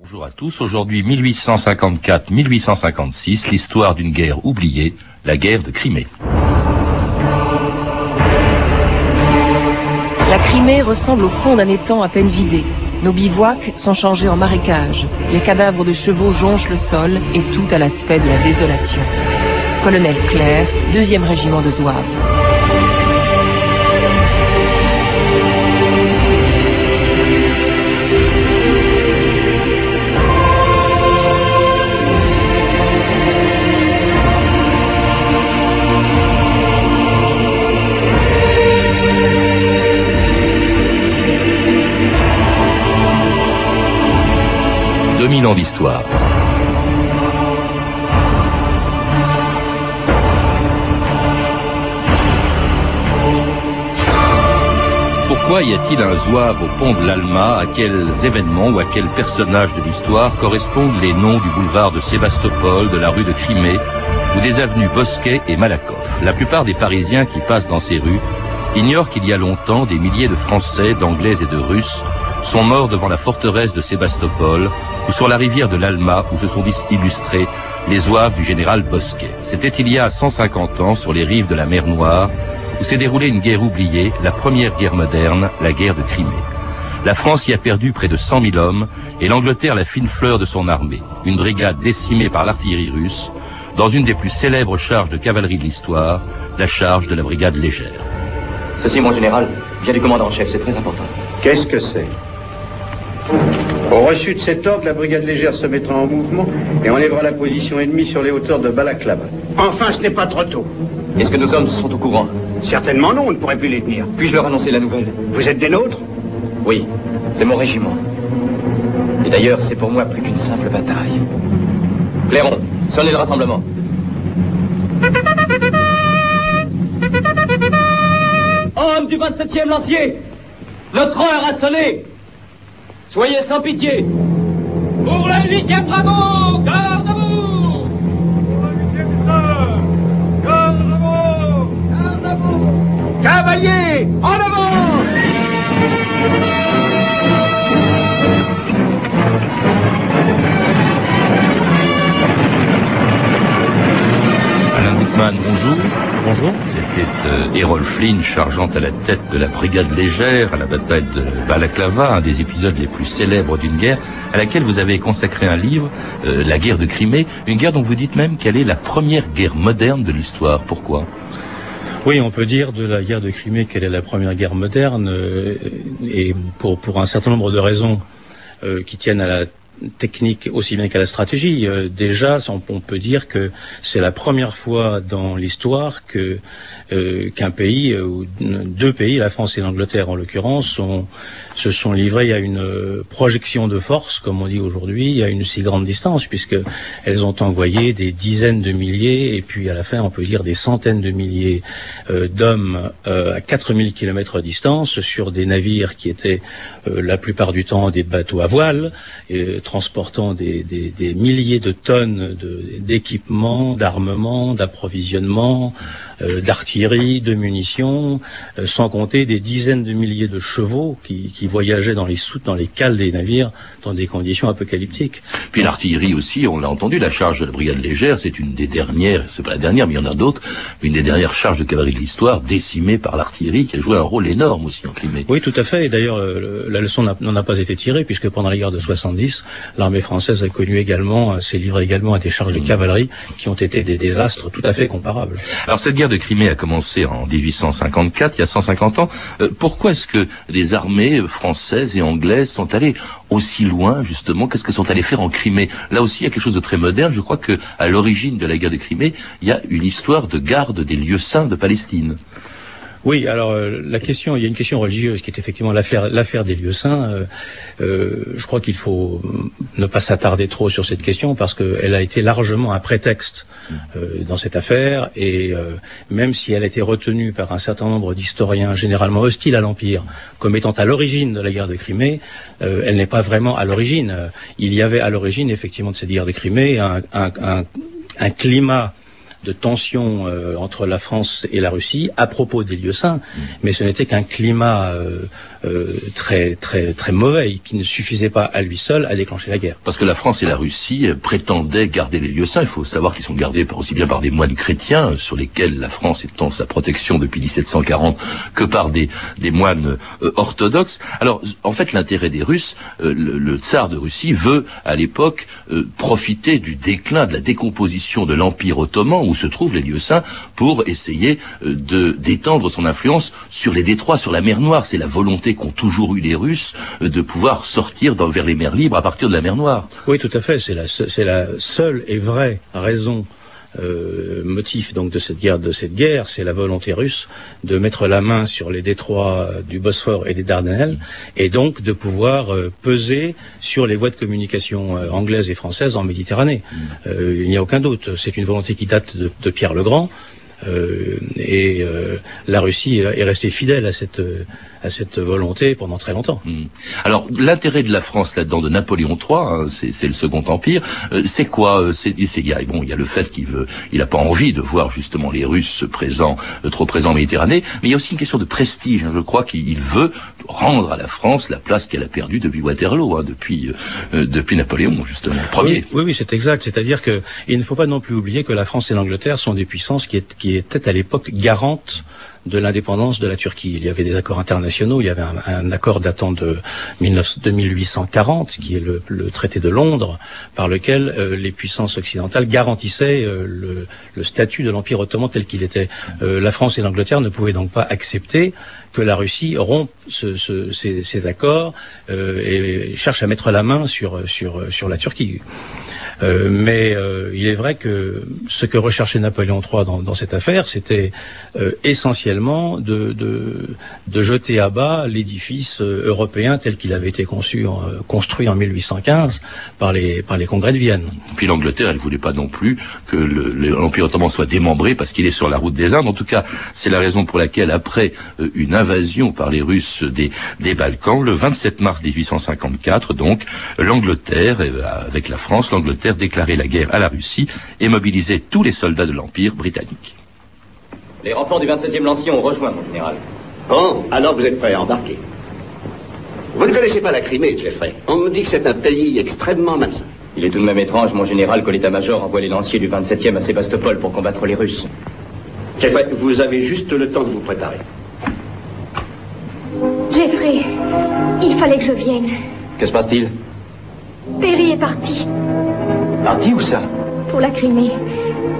Bonjour à tous. Aujourd'hui, 1854-1856, l'histoire d'une guerre oubliée, la guerre de Crimée. La Crimée ressemble au fond d'un étang à peine vidé. Nos bivouacs sont changés en marécages. Les cadavres de chevaux jonchent le sol et tout a l'aspect de la désolation. Colonel Claire, deuxième régiment de Zouaves. D'histoire. Pourquoi y a-t-il un zouave au pont de l'Alma? À quels événements ou à quels personnages de l'histoire correspondent les noms du boulevard de Sébastopol, de la rue de Crimée ou des avenues Bosquet et Malakoff? La plupart des Parisiens qui passent dans ces rues ignorent qu'il y a longtemps des milliers de Français, d'Anglais et de Russes sont morts devant la forteresse de Sébastopol ou sur la rivière de l'Alma où se sont illustrés les zouaves du général Bosquet. C'était il y a 150 ans sur les rives de la mer Noire où s'est déroulée une guerre oubliée, la première guerre moderne, la guerre de Crimée. La France y a perdu près de 100 000 hommes et l'Angleterre la fine fleur de son armée, une brigade décimée par l'artillerie russe dans une des plus célèbres charges de cavalerie de l'histoire, la charge de la brigade légère. Ceci, mon général, vient du commandant en chef, c'est très important. Qu'est-ce que c'est? Au reçu de cet ordre, la brigade légère se mettra en mouvement et enlèvera la position ennemie sur les hauteurs de Balaklava. Enfin, ce n'est pas trop tôt. Est-ce que nos hommes sont au courant? Certainement non, on ne pourrait plus les tenir. Puis-je leur annoncer la nouvelle? Vous êtes des nôtres? Oui, c'est mon régiment. Et d'ailleurs, c'est pour moi plus qu'une simple bataille. Clairon, sonnez le rassemblement. Hommes du 27e lancier, notre heure a sonné. Soyez sans pitié. Pour la huitième bravo, garde vous. Pour la huitième garde vous. Garde vous. Cavalier, Errol Flynn chargeant à la tête de la brigade légère à la bataille de Balaklava, un des épisodes les plus célèbres d'une guerre, à laquelle vous avez consacré un livre, euh, La guerre de Crimée, une guerre dont vous dites même qu'elle est la première guerre moderne de l'histoire. Pourquoi? Oui, on peut dire de la guerre de Crimée qu'elle est la première guerre moderne, euh, et pour, un certain nombre de raisons euh, qui tiennent à la technique aussi bien qu'à la stratégie. Euh, déjà, on, peut dire que c'est la première fois dans l'histoire que euh, qu'un pays euh, ou deux pays, la France et l'Angleterre en l'occurrence, se sont livrés à une projection de force, comme on dit aujourd'hui, à une si grande distance, puisque elles ont envoyé des dizaines de milliers et puis à la fin, on peut dire des centaines de milliers d'hommes à 4000 km de distance sur des navires qui étaient la plupart du temps des bateaux à voile. Transportant des, milliers de tonnes d'équipements, d'armements, d'approvisionnement, euh, d'artillerie, de munitions, euh, sans compter des dizaines de milliers de chevaux qui, voyageaient dans les soutes, dans les cales des navires, dans des conditions apocalyptiques. Puis l'artillerie aussi, on l'a entendu, la charge de la brigade légère, c'est une des dernières, c'est pas la dernière, mais il y en a d'autres, une des dernières charges de cavalerie de l'histoire, décimée par l'artillerie, qui a joué un rôle énorme aussi en Crimée. Oui, tout à fait. Et d'ailleurs, euh, la leçon n'en a pas été tirée, puisque pendant la guerre de 70, l'armée française a connu également, s'est livrée également à des charges de cavalerie qui ont été des désastres tout à fait comparables. Alors cette guerre de Crimée a commencé en 1854, il y a 150 ans. Euh, pourquoi est-ce que les armées françaises et anglaises sont allées aussi loin, justement Qu'est-ce qu'elles sont allées faire en Crimée? Là aussi, il y a quelque chose de très moderne. Je crois que à l'origine de la guerre de Crimée, il y a une histoire de garde des lieux saints de Palestine. Oui, alors euh, la question, il y a une question religieuse qui est effectivement l'affaire, des lieux saints. Euh, euh, je crois qu'il faut ne pas s'attarder trop sur cette question parce qu'elle a été largement un prétexte dans cette affaire et même si elle a été retenue par un certain nombre d'historiens généralement hostiles à l'empire comme étant à l'origine de la guerre de Crimée, elle n'est pas vraiment à l'origine. Il y avait à l'origine effectivement de cette guerre de Crimée un climat de tension euh, entre la France et la Russie à propos des lieux saints, mm. mais ce n'était qu'un climat euh, très très très mauvais, qui ne suffisait pas à lui seul à déclencher la guerre. Parce que la France et la Russie prétendaient garder les lieux saints. Il faut savoir qu'ils sont gardés aussi bien par des moines chrétiens, sur lesquels la France étend sa protection depuis 1740, que par des, des moines euh, orthodoxes. Alors, en fait, l'intérêt des Russes, euh, le, tsar de Russie veut, à l'époque, profiter du déclin, de la décomposition de l'Empire ottoman, où se trouvent les lieux saints, pour essayer de d'étendre son influence sur les détroits, sur la mer Noire. C'est la volonté qu'ont toujours eu les Russes euh, de pouvoir sortir dans, vers les mers libres à partir de la mer Noire. Oui, tout à fait. C'est la, c'est la seule et vraie raison euh, motif donc de cette guerre, de cette guerre, c'est la volonté russe de mettre la main sur les détroits du Bosphore et des Dardanelles, et donc de pouvoir euh, peser sur les voies de communication anglaises et françaises en Méditerranée. Mm. il n'y a aucun doute. C'est une volonté qui date de Pierre le Grand. Euh, et euh, la Russie est restée fidèle à cette à cette volonté pendant très longtemps. Hmm. Alors l'intérêt de la France là-dedans, de Napoléon III, hein, c'est le Second Empire, euh, c'est quoi C'est il y a bon, il y a le fait qu'il veut, il a pas envie de voir justement les Russes présents, trop présents en Méditerranée, mais il y a aussi une question de prestige. Hein, je crois qu'il veut rendre à la France la place qu'elle a perdue depuis Waterloo, hein, depuis depuis Napoléon justement, premier. Oui, oui, c'est exact. C'est-à-dire que il ne faut pas non plus oublier que la France et l'Angleterre sont des puissances qui, est, qui étaient à l'époque garantes de l'indépendance de la Turquie. Il y avait des accords internationaux, il y avait un, accord datant de, 1840, qui est le, traité de Londres, par lequel euh, les puissances occidentales garantissaient euh, le, statut de l'Empire ottoman tel qu'il était. Euh, la France et l'Angleterre ne pouvaient donc pas accepter que la Russie rompe ces, accords et cherche à mettre la main sur, sur, sur la Turquie. Euh, mais euh, il est vrai que ce que recherchait Napoléon III dans, cette affaire, c'était euh, essentiellement de, de, de, jeter à bas l'édifice européen tel qu'il avait été construit en 1815 par les, par les congrès de Vienne. Puis l'Angleterre, elle voulait pas non plus que l'Empire ottoman soit démembré parce qu'il est sur la route des Indes. En tout cas, c'est la raison pour laquelle, après une invasion par les Russes des, des Balkans, le 27 mars 1854, donc, l'Angleterre, avec la France, l'Angleterre déclarer la guerre à la Russie et mobiliser tous les soldats de l'Empire britannique. Les renforts du 27e lancier ont rejoint, mon général. Bon, alors vous êtes prêts à embarquer. Vous ne connaissez pas la Crimée, Jeffrey. On me dit que c'est un pays extrêmement malsain. Il est tout de même étrange, mon général, que l'état-major envoie les lanciers du 27e à Sébastopol pour combattre les Russes. Jeffrey, vous avez juste le temps de vous préparer. Jeffrey, il fallait que je vienne. Que se passe-t-il? Perry est parti. Parti où ça? Pour la Crimée.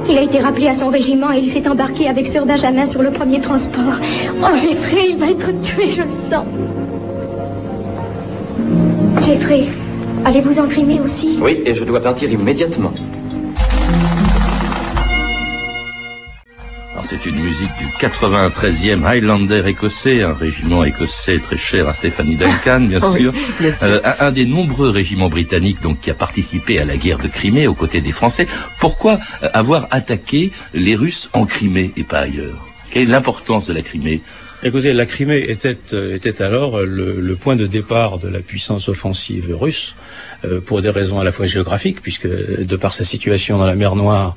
Il a été rappelé à son régiment et il s'est embarqué avec Sir Benjamin sur le premier transport. Oh, Jeffrey, il va être tué, je le sens. Jeffrey, allez-vous en Crimée aussi? Oui, et je dois partir immédiatement. C'est une musique du 93e Highlander écossais, un régiment écossais très cher à Stephanie Duncan, bien sûr. Euh, un, des nombreux régiments britanniques donc qui a participé à la guerre de Crimée aux côtés des Français. Pourquoi euh, avoir attaqué les Russes en Crimée et pas ailleurs? Quelle est l'importance de la Crimée? Écoutez, la Crimée était, euh, était alors le, point de départ de la puissance offensive russe, pour des raisons à la fois géographiques, puisque de par sa situation dans la mer Noire,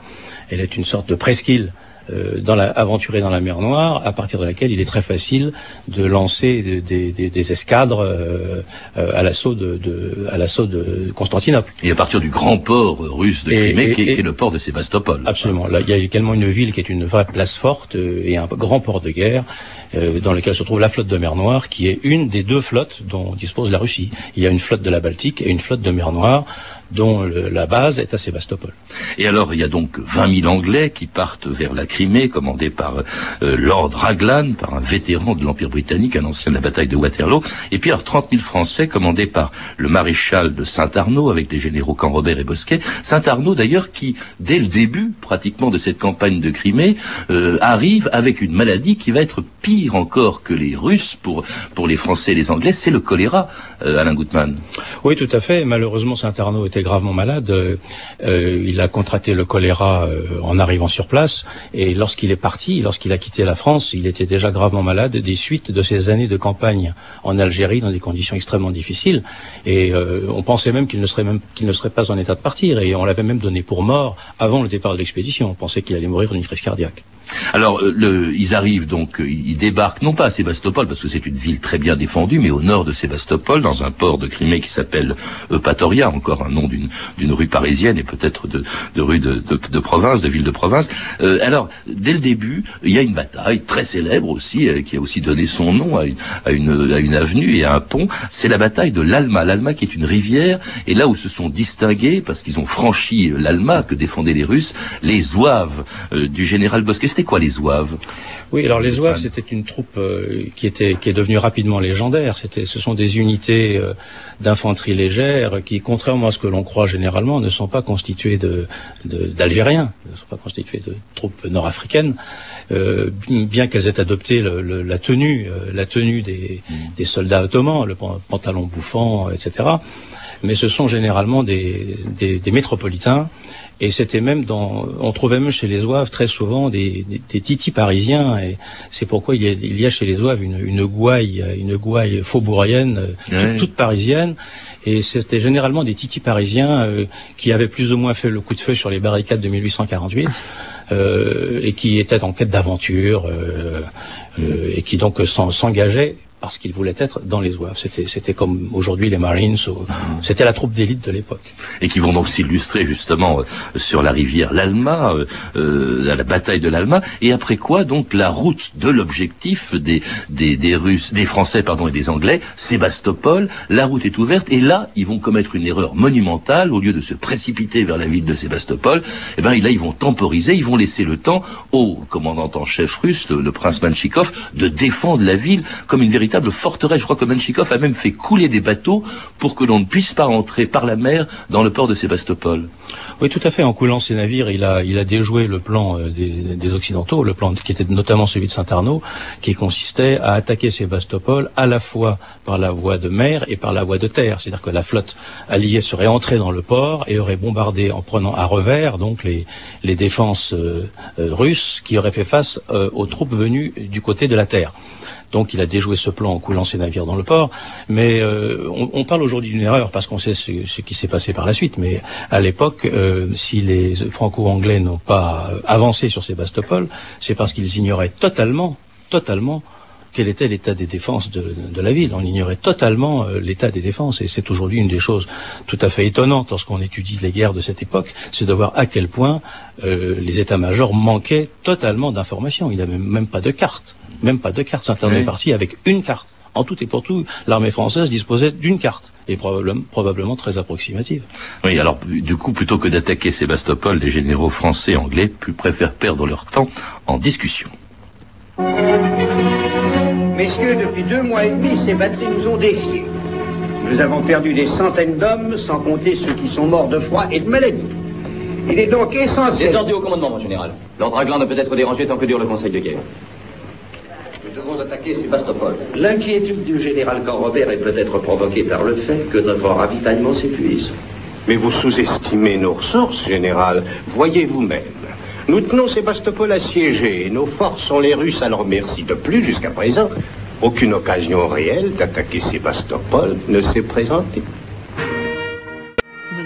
elle est une sorte de presqu'île euh, dans la, aventurée dans la mer Noire, à partir de laquelle il est très facile de lancer des, escadres euh, euh, à l'assaut de, à l'assaut de Constantinople. Et à partir du grand port russe de Crimée, qui, est le port de Sébastopol. Absolument. Là, il y a également une ville qui est une vraie place forte et un grand port de guerre dans lequel se trouve la flotte de mer Noire, qui est une des deux flottes dont dispose la Russie. Il y a une flotte de la Baltique et une flotte de mer Noire dont la base est à Sébastopol. Et alors, il y a donc 20 000 Anglais qui partent vers la Crimée, commandés par euh, Lord Raglan, par un vétéran de l'Empire britannique, un ancien de la bataille de Waterloo, et puis alors 30 000 Français commandés par le maréchal de Saint-Arnaud, avec des généraux Canrobert et Bosquet. Saint-Arnaud, d'ailleurs, qui, dès le début, pratiquement, de cette campagne de Crimée, euh, arrive avec une maladie qui va être pire encore que les Russes pour, pour les Français et les Anglais, c'est le choléra, euh, Alain Gutmann. Oui, tout à fait. Malheureusement, Saint-Arnaud était gravement malade. Euh, euh, il a contracté le choléra euh, en arrivant sur place. Et lorsqu'il est parti, lorsqu'il a quitté la France, il était déjà gravement malade des suites de ces années de campagne en Algérie dans des conditions extrêmement difficiles. Et on pensait même qu'il ne serait même qu'il ne serait pas en état de partir. Et on l'avait même donné pour mort avant le départ de l'expédition. On pensait qu'il allait mourir d'une crise cardiaque. Alors, euh, le, ils arrivent donc, euh, ils débarquent non pas à Sébastopol parce que c'est une ville très bien défendue, mais au nord de Sébastopol, dans un port de Crimée qui s'appelle Eupatoria, encore un nom d'une rue parisienne et peut-être de, rue de, province, de ville de province. Euh, alors, dès le début, il y a une bataille très célèbre aussi, qui a aussi donné son nom à une avenue et à un pont. C'est la bataille de l'Alma, l'Alma qui est une rivière, et là où se sont distingués parce qu'ils ont franchi l'Alma que défendaient les Russes, les zouaves du général Bosquet c'était quoi les Zouaves? Oui, alors les Zouaves, c'était une troupe euh, qui était qui est devenue rapidement légendaire. C'était, ce sont des unités euh, d'infanterie légère qui, contrairement à ce que l'on croit généralement, ne sont pas constituées de, d'Algériens, ne sont pas constituées de troupes nord-africaines, euh, bien qu'elles aient adopté la tenue, la tenue des, mm. des soldats ottomans, le pantalon bouffant, etc. Mais ce sont généralement des, des, des métropolitains et c'était même dans, on trouvait même chez les Zouaves très souvent des, des, titis parisiens. Et c'est pourquoi il y, a, il y, a, chez les Zouaves une, une gouaille, une gouaille faubourienne, euh, toute, parisienne. Et c'était généralement des titis parisiens euh, qui avaient plus ou moins fait le coup de feu sur les barricades de 1848. Euh, et qui étaient en quête d'aventure euh, euh, et qui donc s'engageaient parce qu'ils voulaient être dans les Zouaves. C'était, c'était comme aujourd'hui les Marines, c'était la troupe d'élite de l'époque. Et qui vont donc s'illustrer justement euh, sur la rivière l'Alma, euh, euh, à la bataille de l'Alma, et après quoi donc la route de l'objectif des, des, des Russes, des Français pardon et des Anglais, Sébastopol, la route est ouverte, et là ils vont commettre une erreur monumentale, au lieu de se précipiter vers la ville de Sébastopol, eh ben là ils vont temporiser, ils vont laisser le temps au commandant en chef russe, le, le prince Manchikov, de défendre la ville comme une véritable Je crois que Menchikov a même fait couler des bateaux pour que l'on ne puisse pas entrer par la mer dans le port de Sébastopol. Oui, tout à fait. En coulant ses navires, il a, déjoué le plan euh, des, Occidentaux, le plan qui était notamment celui de Saint-Arnaud, qui consistait à attaquer Sébastopol à la fois par la voie de mer et par la voie de terre. C'est-à-dire que la flotte alliée serait entrée dans le port et aurait bombardé en prenant à revers donc les, les défenses euh, euh, russes qui auraient fait face aux troupes venues du côté de la terre. Donc il a déjoué ce plan en coulant ses navires dans le port. Mais euh, on, parle aujourd'hui d'une erreur parce qu'on sait ce, qui s'est passé par la suite. Mais à l'époque, euh, si les Franco-Anglais n'ont pas avancé sur Sébastopol, c'est parce qu'ils ignoraient totalement, totalement quel était l'état des défenses de, la ville. On ignorait totalement euh, l'état des défenses. Et c'est aujourd'hui une des choses tout à fait étonnantes lorsqu'on étudie les guerres de cette époque, c'est de voir à quel point les états-majors manquaient totalement d'informations. Il n'y avait même pas de cartes même pas de carte. Saint-Arnaud est parti avec une carte. En tout et pour tout, l'armée française disposait d'une carte, et probablement, probablement très approximative. Oui, alors du coup, plutôt que d'attaquer Sébastopol, les généraux français et anglais préfèrent perdre leur temps en discussion. Messieurs, depuis deux mois et demi, ces batteries nous ont défiés. Nous avons perdu des centaines d'hommes, sans compter ceux qui sont morts de froid et de maladie. Il est donc essentiel... Les ordres au commandement, mon général. L'ordre Raglan ne peut être dérangé tant que dure le conseil de guerre Sébastopol. L'inquiétude du général Robert est peut-être provoquée par le fait que notre ravitaillement s'épuise. Mais vous sous-estimez nos ressources, général. Voyez vous-même. Nous tenons Sébastopol assiégé et nos forces sont les Russes à leur merci. De plus, jusqu'à présent, aucune occasion réelle d'attaquer Sébastopol ne s'est présentée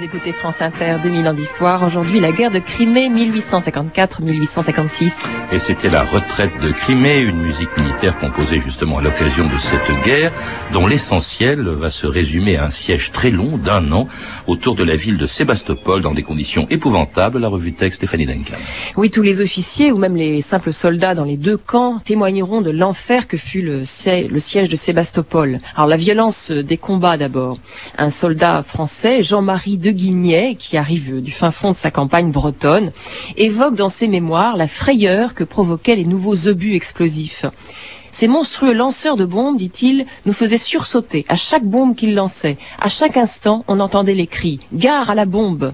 écoutez France Inter, 2000 ans d'histoire. Aujourd'hui, la guerre de Crimée, 1854-1856. Et c'était la retraite de Crimée, une musique militaire composée justement à l'occasion de cette guerre, dont l'essentiel va se résumer à un siège très long d'un an autour de la ville de Sébastopol dans des conditions épouvantables. La revue texte Stéphanie Duncan. Oui, tous les officiers ou même les simples soldats dans les deux camps témoigneront de l'enfer que fut le, le siège de Sébastopol. Alors la violence des combats d'abord. Un soldat français, Jean-Marie de Guignet, qui arrive du fin fond de sa campagne bretonne, évoque dans ses mémoires la frayeur que provoquaient les nouveaux obus explosifs. Ces monstrueux lanceurs de bombes, dit-il, nous faisaient sursauter à chaque bombe qu'ils lançaient. À chaque instant, on entendait les cris ⁇ Gare à la bombe !⁇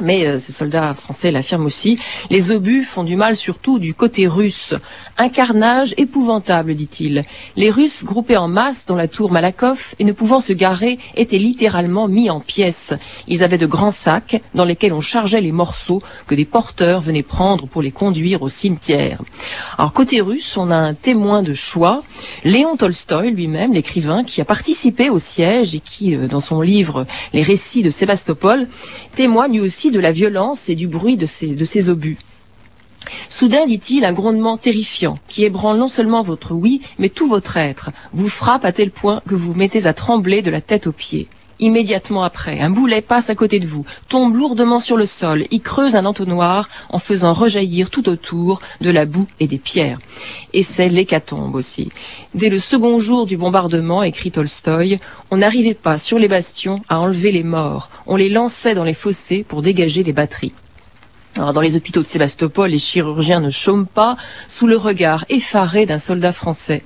mais euh, ce soldat français l'affirme aussi, les obus font du mal surtout du côté russe. Un carnage épouvantable, dit-il. Les Russes, groupés en masse dans la tour Malakoff et ne pouvant se garer, étaient littéralement mis en pièces. Ils avaient de grands sacs dans lesquels on chargeait les morceaux que des porteurs venaient prendre pour les conduire au cimetière. Alors côté russe, on a un témoin de choix, Léon Tolstoï lui-même, l'écrivain qui a participé au siège et qui, euh, dans son livre Les récits de Sébastopol, témoigne aussi de la violence et du bruit de ces obus. Soudain, dit-il, un grondement terrifiant, qui ébranle non seulement votre oui, mais tout votre être, vous frappe à tel point que vous vous mettez à trembler de la tête aux pieds. Immédiatement après, un boulet passe à côté de vous, tombe lourdement sur le sol, y creuse un entonnoir en faisant rejaillir tout autour de la boue et des pierres. Et c'est l'hécatombe aussi. Dès le second jour du bombardement, écrit Tolstoï, on n'arrivait pas sur les bastions à enlever les morts, on les lançait dans les fossés pour dégager les batteries. Alors, dans les hôpitaux de Sébastopol, les chirurgiens ne chôment pas sous le regard effaré d'un soldat français.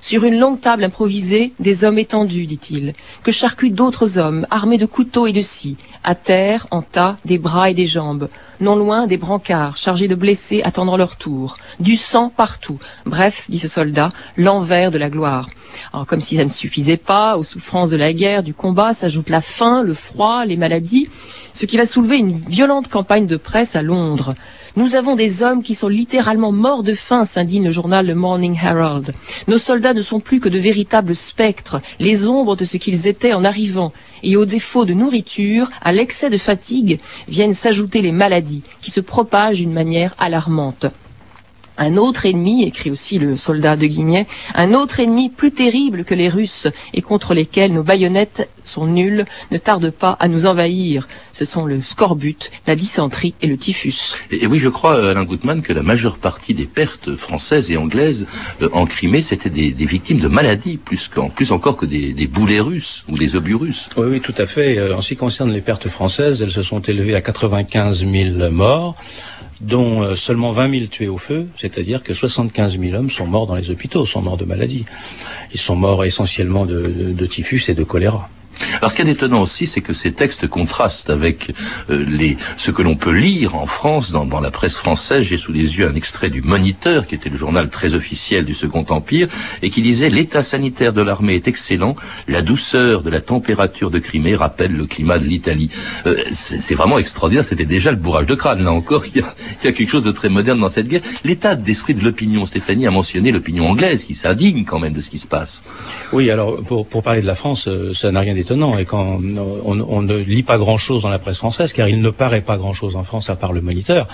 Sur une longue table improvisée, des hommes étendus, dit-il, que charcutent d'autres hommes, armés de couteaux et de scie, à terre, en tas, des bras et des jambes, non loin des brancards, chargés de blessés attendant leur tour, du sang partout, bref, dit ce soldat, l'envers de la gloire. Alors, comme si ça ne suffisait pas, aux souffrances de la guerre, du combat, s'ajoute la faim, le froid, les maladies, ce qui va soulever une violente campagne de presse à Londres. Nous avons des hommes qui sont littéralement morts de faim, s'indigne le journal Le Morning Herald. Nos soldats ne sont plus que de véritables spectres, les ombres de ce qu'ils étaient en arrivant. Et au défaut de nourriture, à l'excès de fatigue, viennent s'ajouter les maladies, qui se propagent d'une manière alarmante. Un autre ennemi, écrit aussi le soldat de Guignet, un autre ennemi plus terrible que les Russes et contre lesquels nos baïonnettes sont nulles, ne tarde pas à nous envahir. Ce sont le scorbut, la dysenterie et le typhus. Et, oui, je crois, Alain Gutmann, que la majeure partie des pertes françaises et anglaises euh, en Crimée, c'était des, victimes de maladies, plus, qu'en, plus encore que des, des, boulets russes ou des obus russes. Oui, oui, tout à fait. Euh, en ce qui concerne les pertes françaises, elles se sont élevées à 95 000 morts dont euh, seulement 20 000 tués au feu, c'est-à-dire que 75 000 hommes sont morts dans les hôpitaux, sont morts de maladie. Ils sont morts essentiellement de, typhus et de choléra. Alors ce qui est étonnant aussi, c'est que ces textes contrastent avec euh, les, ce que l'on peut lire en France, dans, dans la presse française. J'ai sous les yeux un extrait du Moniteur, qui était le journal très officiel du Second Empire, et qui disait « L'état sanitaire de l'armée est excellent, la douceur de la température de Crimée rappelle le climat de l'Italie euh, C'est vraiment extraordinaire, c'était déjà le bourrage de crâne. Là encore, il y, a, il y a quelque chose de très moderne dans cette guerre. L'état d'esprit de l'opinion, Stéphanie a mentionné l'opinion anglaise, qui s'indigne quand même de ce qui se passe. Oui, alors pour, pour parler de la France, euh, ça n'a rien d'étonnant et quand on, ne lit pas grand-chose dans la presse française, car il ne paraît pas grand-chose en France à part le Moniteur.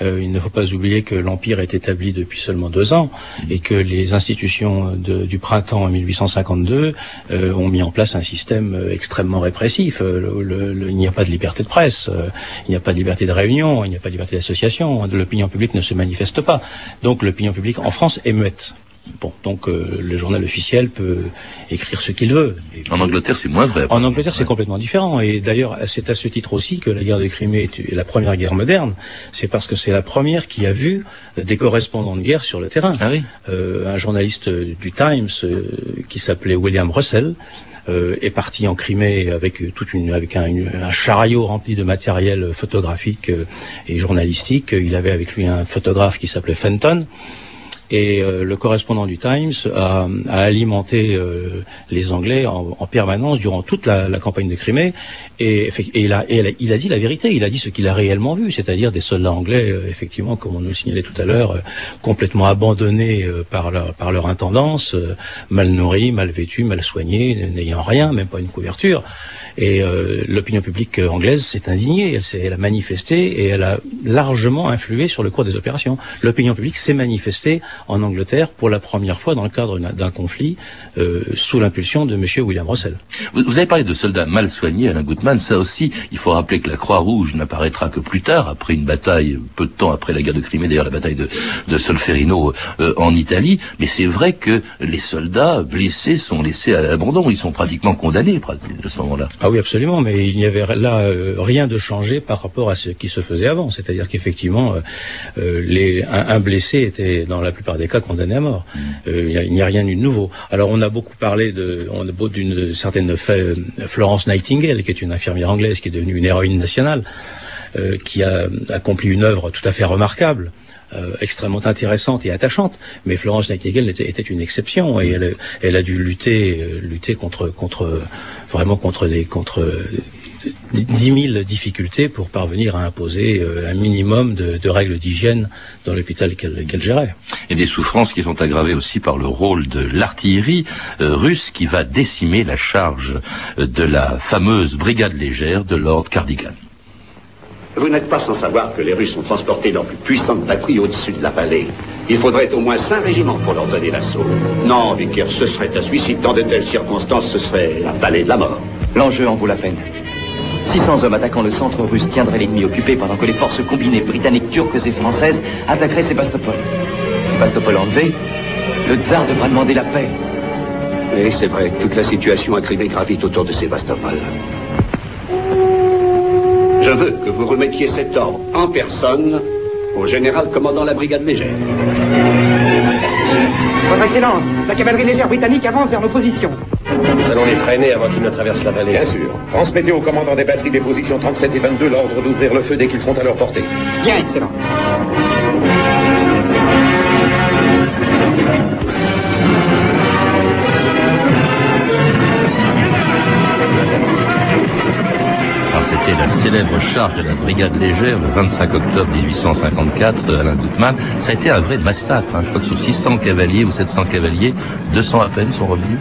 Euh, il ne faut pas oublier que l'Empire est établi depuis seulement deux ans et que les institutions du printemps en 1852 euh, ont mis en place un système euh, extrêmement répressif. il n'y a pas de liberté de presse, il n'y a pas de liberté de réunion, il n'y a pas de liberté d'association, l'opinion publique ne se manifeste pas. Donc l'opinion publique en France est muette. Bon, donc euh, le journal officiel peut écrire ce qu'il veut. en Angleterre, c'est moins vrai. En Angleterre, c'est complètement différent. Et d'ailleurs, c'est à ce titre aussi que la guerre de Crimée est la première guerre moderne. C'est parce que c'est la première qui a vu des correspondants de guerre sur le terrain. Ah oui. euh, un journaliste du Times euh, qui s'appelait William Russell. Euh, est parti en Crimée avec toute une avec un, un chariot rempli de matériel photographique et journalistique. Il avait avec lui un photographe qui s'appelait Fenton. Et euh, le correspondant du Times a, alimenté euh, les Anglais en, permanence durant toute la, campagne de Crimée. Et, il, a, il, a, dit la vérité, il a dit ce qu'il a réellement vu, c'est-à-dire des soldats anglais, euh, effectivement, comme on nous signalait tout à l'heure, complètement abandonnés par, leur, par leur intendance, mal nourris, mal vêtus, mal soignés, n'ayant rien, même pas une couverture. Et l'opinion publique anglaise s'est indignée, elle, elle a manifesté et elle a largement influé sur le cours des opérations. L'opinion publique s'est manifestée en Angleterre pour la première fois dans le cadre d'un conflit euh, sous l'impulsion de M. William Russell. Vous, avez parlé de soldats mal soignés, Alain Gutmann. Ça aussi, il faut rappeler que la Croix-Rouge n'apparaîtra que plus tard, après une bataille, peu de temps après la guerre de Crimée, d'ailleurs la bataille de, de Solferino euh, en Italie. Mais c'est vrai que les soldats blessés sont laissés à l'abandon. Ils sont pratiquement condamnés à ce moment-là. Ah oui, absolument. Mais il n'y avait là euh, rien de changé par rapport à ce qui se faisait avant. C'est-à-dire qu'effectivement, les, un, un, blessé était dans la plupart des cas condamnés à mort. Euh, il n'y a, rien de nouveau. Alors on a beaucoup parlé de, on a d'une certaine euh, Florence Nightingale, qui est une infirmière anglaise, qui est devenue une héroïne nationale, euh, qui a accompli une œuvre tout à fait remarquable. extrêmement intéressante et attachante, mais Florence Nightingale était, une exception et elle, elle a dû lutter, lutter contre, contre, vraiment contre des, contre dix mille difficultés pour parvenir à imposer euh, un minimum de, règles d'hygiène dans l'hôpital qu'elle gérait. Et des souffrances qui sont aggravées aussi par le rôle de l'artillerie euh, russe qui va décimer la charge euh, de la fameuse brigade légère de Lord Cardigan. Vous n'êtes pas sans savoir que les Russes ont transporté leurs plus puissantes batteries au-dessus de la vallée. Il faudrait au moins cinq régiments pour leur donner l'assaut. Non, Vickers, ce serait un suicide. Dans de telles circonstances, ce serait la vallée de la mort. L'enjeu en vaut la peine. 600 hommes attaquant le centre russe tiendraient l'ennemi occupé pendant que les forces combinées britanniques, turques et françaises attaqueraient Sébastopol. Sébastopol enlevé, le tsar devra demander la paix. Oui, c'est vrai, toute la situation à Crimée gravite autour de Sébastopol. Je veux que vous remettiez cet ordre en personne au général commandant la brigade légère. Votre Excellence, la cavalerie légère britannique avance vers nos positions. Nous allons les freiner avant qu'ils ne traversent la vallée. Bien sûr. Transmettez au commandant des batteries des positions 37 et 22 l'ordre d'ouvrir le feu dès qu'ils seront à leur portée. Bien, Excellence. c'était la célèbre charge de la brigade légère le 25 octobre 1854 Alain Gutmann. Ça a été un vrai massacre. Hein. Je crois que sur 600 cavaliers ou 700 cavaliers, 200 à peine sont revenus.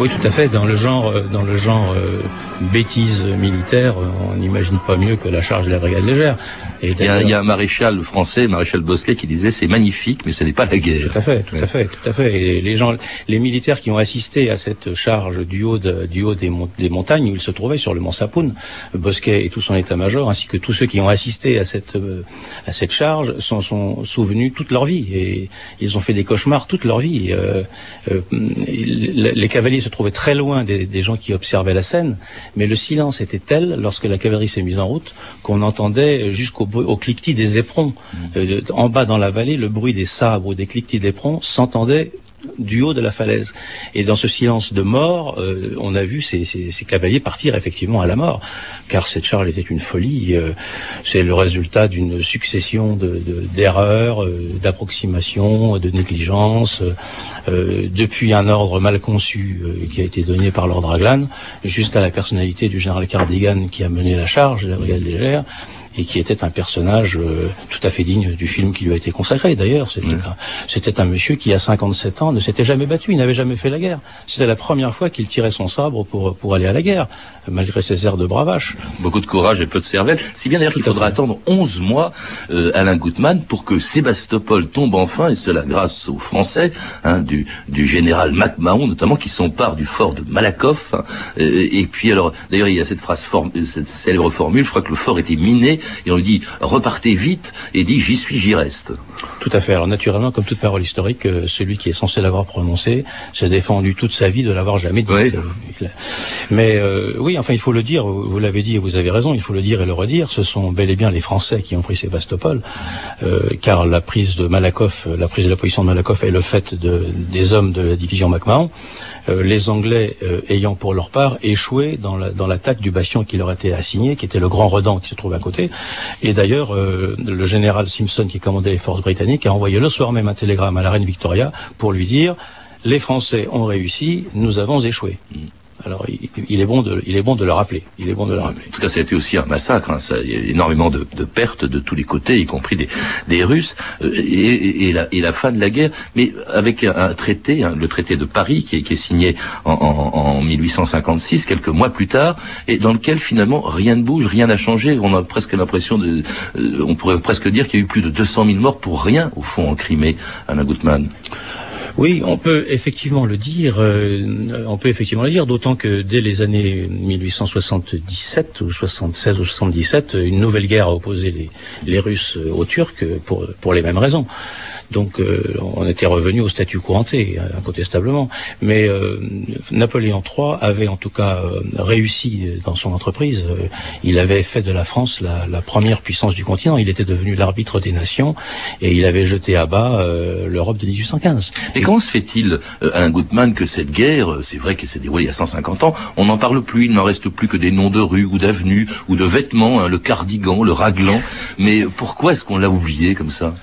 Oui, tout à fait. Dans le genre, euh, dans le genre euh, bêtise militaire, on n'imagine pas mieux que la charge de la brigade légère. Et il, y a, il y a un maréchal français, maréchal Bosquet, qui disait c'est magnifique, mais ce n'est pas la guerre. Tout à fait, tout à fait, tout à fait. Et les gens, les militaires qui ont assisté à cette charge du haut, de, du haut des, des, montagnes où il se trouvait sur le mont Sapoun, Bosquet et tout son état-major, ainsi que tous ceux qui ont assisté à cette euh, à cette charge, s'en sont souvenus toute leur vie et ils ont fait des cauchemars toute leur vie. Euh, euh, les cavaliers se trouvaient très loin des, des gens qui observaient la scène, mais le silence était tel lorsque la cavalerie s'est mise en route qu'on entendait jusqu'au au cliquetis des éperons. Mmh. Euh, en bas dans la vallée, le bruit des sabres ou des cliquetis d'éperons s'entendait du haut de la falaise. Et dans ce silence de mort, euh, on a vu ces, cavaliers partir effectivement à la mort, car cette charge était une folie. Euh, c'est le résultat d'une succession d'erreurs, de, de, d'approximations, de négligences, depuis un ordre mal conçu qui a été donné par l'ordre Aglan, jusqu'à la personnalité du général Cardigan qui a mené la charge de la brigade légère et qui était un personnage euh, tout à fait digne du film qui lui a été consacré. D'ailleurs, c'était mmh. un monsieur qui, à 57 ans, ne s'était jamais battu, il n'avait jamais fait la guerre. C'était la première fois qu'il tirait son sabre pour, pour aller à la guerre, malgré ses airs de bravache. Beaucoup de courage et peu de cervelle. Si bien d'ailleurs qu'il faudra attendre 11 mois, euh, Alain Gutmann, pour que Sébastopol tombe enfin, et cela grâce aux Français, hein, du, du général MacMahon notamment, qui s'empare du fort de Malakoff. Hein, et, et, puis alors, d'ailleurs, il y a cette phrase, cette célèbre formule, je crois que le fort était miné et on lui dit repartez vite et dit j'y suis, j'y reste. Tout à fait. Alors naturellement, comme toute parole historique, euh, celui qui est censé l'avoir prononcé s'est défendu toute sa vie de l'avoir jamais dit. Oui. Mais euh, oui, enfin, il faut le dire. Vous l'avez dit et vous avez raison. Il faut le dire et le redire. Ce sont bel et bien les Français qui ont pris Sébastopol, euh, car la prise de Malakoff, la prise de la position de Malakoff est le fait de, des hommes de la division MacMahon. Euh, les Anglais euh, ayant pour leur part échoué dans l'attaque la, du bastion qui leur était assigné, qui était le Grand Redan qui se trouve à côté. Et d'ailleurs, euh, le général Simpson qui commandait les forces britanniques a envoyé le soir même un télégramme à la reine Victoria pour lui dire les Français ont réussi, nous avons échoué. Mm. Alors, il, est bon de, il est bon de le rappeler. Il est bon de le rappeler. En tout cas, été aussi un massacre. Hein. Ça, il y a énormément de, de, pertes de tous les côtés, y compris des, des Russes, euh, et, et, la, et, la, fin de la guerre. Mais avec un, traité, hein, le traité de Paris, qui est, qui est signé en, en, en, 1856, quelques mois plus tard, et dans lequel finalement rien ne bouge, rien n'a changé. On a presque l'impression de, euh, on pourrait presque dire qu'il y a eu plus de 200 000 morts pour rien au fond en Crimée, Alain Gutmann. Oui, on peut effectivement le dire. Euh, on peut effectivement le dire, d'autant que dès les années 1877 ou 76 ou 77, une nouvelle guerre a opposé les, les Russes aux Turcs pour pour les mêmes raisons. Donc euh, on était revenu au statut couranté, incontestablement. Mais euh, Napoléon III avait en tout cas euh, réussi dans son entreprise. il avait fait de la France la, la, première puissance du continent. Il était devenu l'arbitre des nations et il avait jeté à bas l'Europe de 1815. Mais comment se fait-il, Alain Gutmann, que cette guerre, c'est vrai qu'elle s'est déroulée il y a 150 ans, on n'en parle plus, il n'en reste plus que des noms de rues ou d'avenues ou de vêtements, hein, le cardigan, le raglan. Mais pourquoi est-ce qu'on l'a oublié comme ça?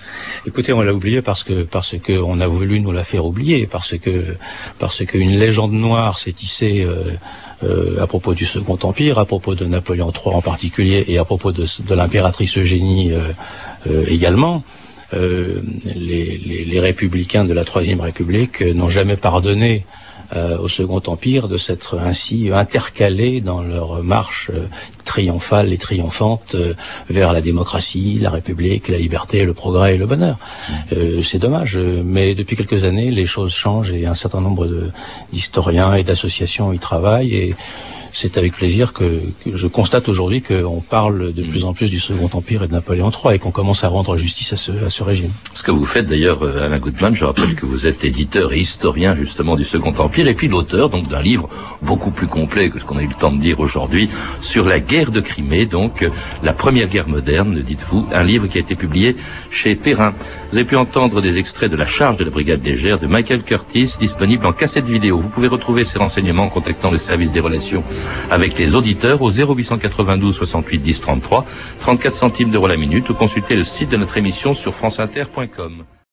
Écoutez, on l'a oublié parce que parce que on a voulu nous la faire oublier, parce que parce qu'une légende noire s'est tissée. Euh, euh, à propos du Second Empire, à propos de Napoléon III en particulier, et à propos de, l'impératrice Eugénie euh, également, les, républicains de la Troisième République n'ont jamais pardonné euh, au Second Empire de s'être ainsi intercalés dans leur marche euh, triomphale et triomphante euh, vers la démocratie, la République, la liberté, le progrès et le bonheur. Euh, c'est dommage, mais depuis quelques années, les choses changent et un certain nombre d'historiens et d'associations y travaillent et c'est avec plaisir que, que je constate aujourd'hui qu'on parle de plus en plus du Second Empire et de Napoléon III et qu'on commence à rendre justice à ce, à ce régime. Ce que vous faites d'ailleurs, euh, Alain Goodman, je rappelle que vous êtes éditeur et historien justement du Second Empire et puis l'auteur donc d'un livre beaucoup plus complet que ce qu'on a eu le temps de dire aujourd'hui sur la guerre de Crimée, donc euh, la première guerre moderne, dites-vous, un livre qui a été publié chez Perrin. Vous avez pu entendre des extraits de La charge de la brigade légère de Michael Curtis, disponible en cassette vidéo. Vous pouvez retrouver ces renseignements en contactant le service des relations avec les auditeurs au 0892 68 10 33, 34 centimes d'euros la minute ou consulter le site de notre émission sur franceinter.com.